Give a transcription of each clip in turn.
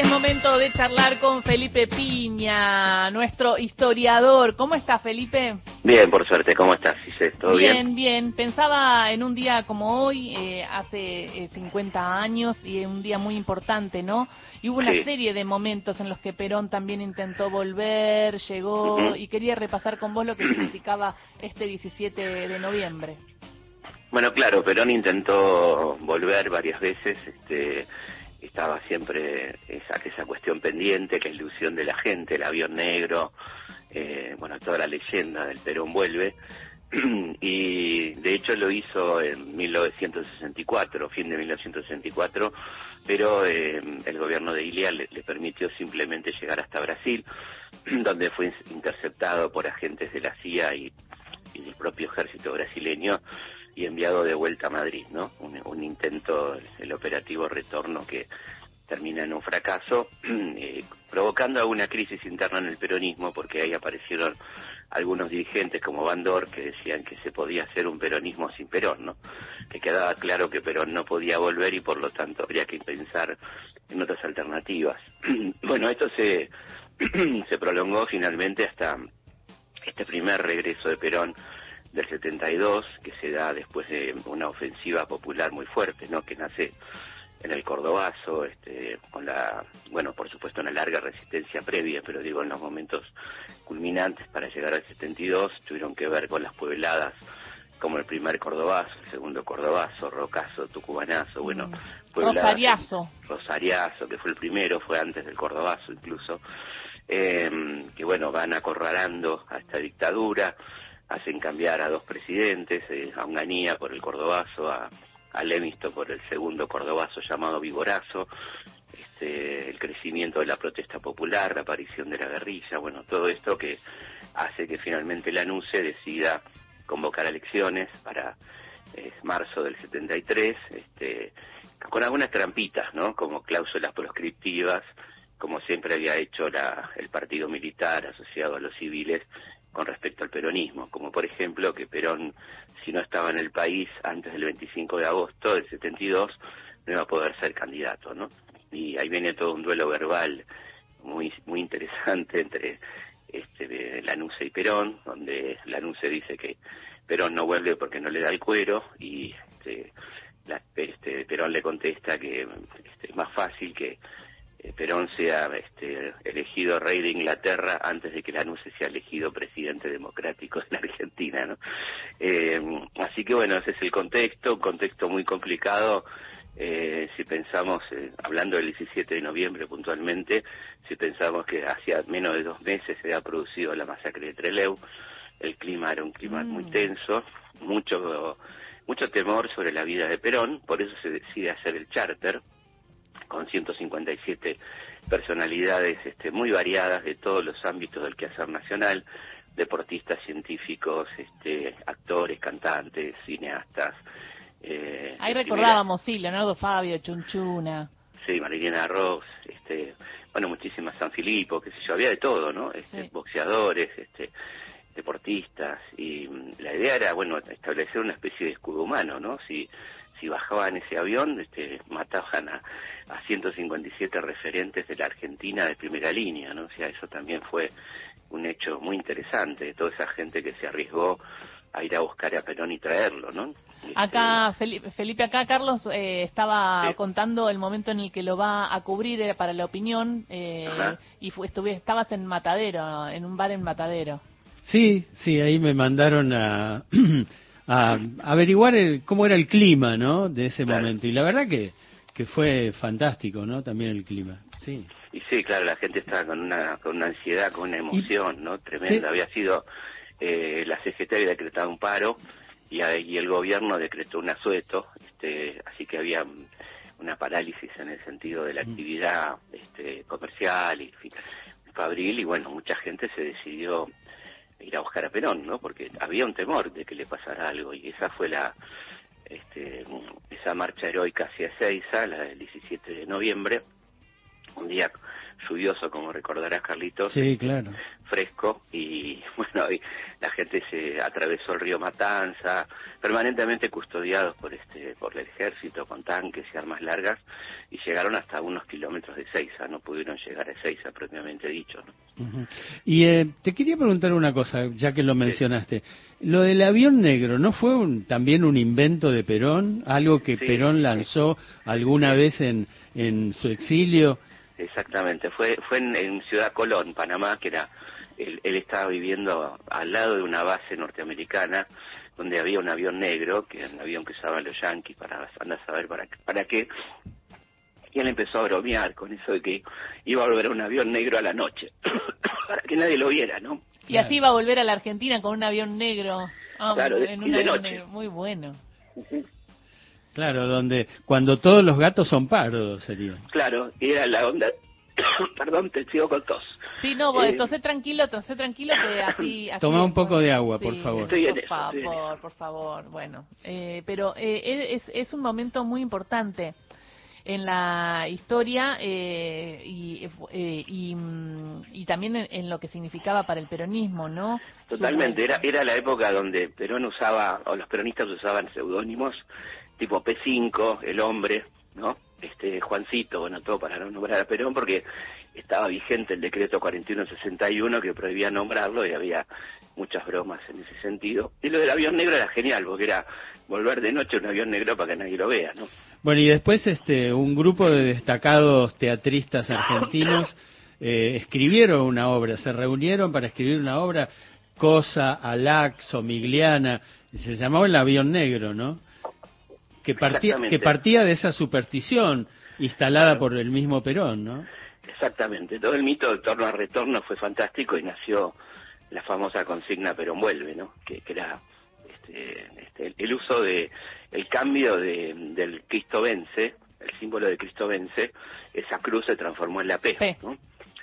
Es momento de charlar con Felipe Piña, nuestro historiador. ¿Cómo está, Felipe? Bien, por suerte. ¿Cómo estás, ¿Todo bien? Bien, bien. Pensaba en un día como hoy, eh, hace 50 eh, años, y un día muy importante, ¿no? Y hubo una serie de momentos en los que Perón también intentó volver, llegó, y quería repasar con vos lo que significaba este 17 de noviembre. Bueno, claro, Perón intentó volver varias veces, este, estaba siempre esa, esa cuestión pendiente, la ilusión de la gente, el avión negro, eh, bueno, toda la leyenda del Perón vuelve, y de hecho lo hizo en 1964, fin de 1964, pero eh, el gobierno de Ilia le, permitió simplemente llegar hasta Brasil, donde fue interceptado por agentes de la CIA y, y del propio ejército brasileño, y enviado de vuelta a Madrid, ¿no? Un, intento, el operativo retorno que termina en un fracaso, eh, provocando alguna crisis interna en el peronismo, porque ahí aparecieron algunos dirigentes como Bandor que decían que se podía hacer un peronismo sin Perón, ¿no? Que quedaba claro que Perón no podía volver y por lo tanto habría que pensar en otras alternativas. bueno, esto se, se prolongó finalmente hasta este primer regreso de Perón del 72, que se da después de una ofensiva popular muy fuerte, ¿no? Que nace en el Cordobazo, este, con la, bueno, por supuesto una larga resistencia previa, pero digo, en los momentos culminantes para llegar al 72 tuvieron que ver con las puebladas como el primer Cordobazo, el segundo Cordobazo, Rocazo, Tucumanazo, bueno, mm. Rosariazo. Rosariazo, que fue el primero, fue antes del Cordobazo incluso, eh, que bueno, van acorralando a esta dictadura, hacen cambiar a dos presidentes, eh, a Unganía por el Cordobazo, a, a por el segundo Cordobazo llamado Vigorazo, este, el crecimiento de la protesta popular, la aparición de la guerrilla, bueno, todo esto que hace que finalmente la NUCE decida convocar elecciones para eh, marzo del 73, este, con algunas trampitas, ¿no? Como cláusulas proscriptivas, como siempre había hecho la, el partido militar asociado a los civiles con respecto al peronismo, como por ejemplo que Perón, si no estaba en el país antes del 25 de agosto del 72, no iba a poder ser candidato, ¿no? Y ahí viene todo un duelo verbal muy muy interesante entre este Lanuse y Perón, donde Lanuse dice que Perón no vuelve porque no le da el cuero y este, este Perón le contesta que este, es más fácil que Perón sea este, elegido rey de Inglaterra antes de que Lanusse sea elegido presidente democrático de la Argentina, ¿no? Eh, así que bueno, ese es el contexto, un contexto muy complicado. Eh, si pensamos, hablando del 17 de noviembre puntualmente, si pensamos que hacía menos de dos meses se había producido la masacre de Trelew, el clima era un clima muy mm. tenso, mucho, mucho temor sobre la vida de Perón, por eso se decide hacer el charter, con 157 personalidades este, muy variadas de todos los ámbitos del quehacer nacional, deportistas, científicos, este, actores, cantantes, cineastas. Eh, Ahí recordábamos, sí, Leonardo Fabio, Chunchuna. Sí, Marilena Ross, este, bueno, muchísimas San Filipo, qué sé yo, había de todo, ¿no? Este, Boxeadores, este, deportistas, y mm, la idea era, bueno, establecer una especie de escudo humano, ¿no? Si si bajaban ese avión, este, mataban a, a 157 referentes de la Argentina de primera línea, ¿no? O sea, eso también fue un hecho muy interesante, de toda esa gente que se arriesgó a ir a buscar a Perón y traerlo, ¿no? Acá, este, Felipe, acá Carlos eh, estaba contando el momento en el que lo va a cubrir era para la opinión eh, y fue, estuve, estabas en Matadero, en un bar en Matadero. Sí, sí, ahí me mandaron a a averiguar cómo era el clima, ¿no? De ese momento. Y la verdad que, que fue fantástico, ¿no? También el clima. Sí. Y sí, claro, la gente estaba con una, con una ansiedad, con una emoción, ¿no? Tremenda. Había sido, eh, la CGT había decretado un paro y, y el gobierno decretó un asueto, este, así que había una parálisis en el sentido de la mm. actividad este, comercial y fabril y bueno, mucha gente se decidió ir a buscar a Perón, ¿no? Porque había un temor de que le pasara algo y esa fue la este, esa marcha heroica hacia Ezeiza, la del 17 de noviembre, un día lluvioso, como recordarás, Carlitos. Sí, claro. Fresco, y bueno, la gente se atravesó el río Matanza, permanentemente custodiados por este por el ejército, con tanques y armas largas, y llegaron hasta unos kilómetros de Seiza, no pudieron llegar a Seiza propiamente dicho. ¿no? Y eh, te quería preguntar una cosa, ya que lo mencionaste. Lo del avión negro, ¿no fue también un invento de Perón? ¿Algo que Perón lanzó alguna vez en, en su exilio? Exactamente, fue, fue en, Ciudad Colón, Panamá, que era, él, estaba viviendo al lado de una base norteamericana donde había un avión negro, que era un avión que usaban los yanquis para andar a saber para, para qué, y él empezó a bromear con eso de que iba a volver un avión negro a la noche, para que nadie lo viera, ¿no? Y así iba a volver a la Argentina con un avión negro. Claro, en un avión Negro. Muy bueno. Claro, donde cuando todos los gatos son pardos sería. Claro, y era la onda. Perdón, te sigo con tos. Sí, no, eh, tosé tranquilo, tosé tranquilo que así. Toma un poco de agua, por favor. por favor, por favor. Bueno, eh, pero eh, es, es un momento muy importante en la historia eh, y, eh, y, mm, y, también en, lo que significaba para el peronismo, ¿no? Totalmente, era, era la época donde Perón usaba, o los peronistas usaban seudónimos tipo P5, el hombre, ¿no? Este Juancito, bueno, todo para no nombrar a Perón porque estaba vigente el decreto 4161 que prohibía nombrarlo y había muchas bromas en ese sentido. Y lo del avión negro era genial porque era volver de noche un avión negro para que nadie lo vea, ¿no? Bueno, y después este, un grupo de destacados teatristas argentinos eh, escribieron una obra, se reunieron para escribir una obra, Cosa, Alax, Migliana, se llamaba El avión negro, ¿no? Que partía, que partía de esa superstición instalada por el mismo Perón, ¿no? Exactamente, todo el mito en torno a retorno fue fantástico y nació la famosa consigna Perón vuelve, ¿no? Que, que era este, este, el uso de el cambio de, del Cristo vence, el símbolo de Cristo vence, esa cruz se transformó en la P, ¿no?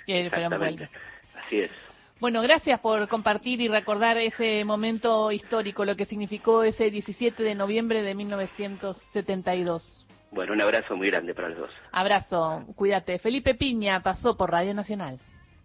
Exactamente. Así es. Bueno, gracias por compartir y recordar ese momento histórico, lo que significó ese 17 de noviembre de 1972. Bueno, un abrazo muy grande para los dos. Abrazo, cuídate. Felipe Piña pasó por Radio Nacional.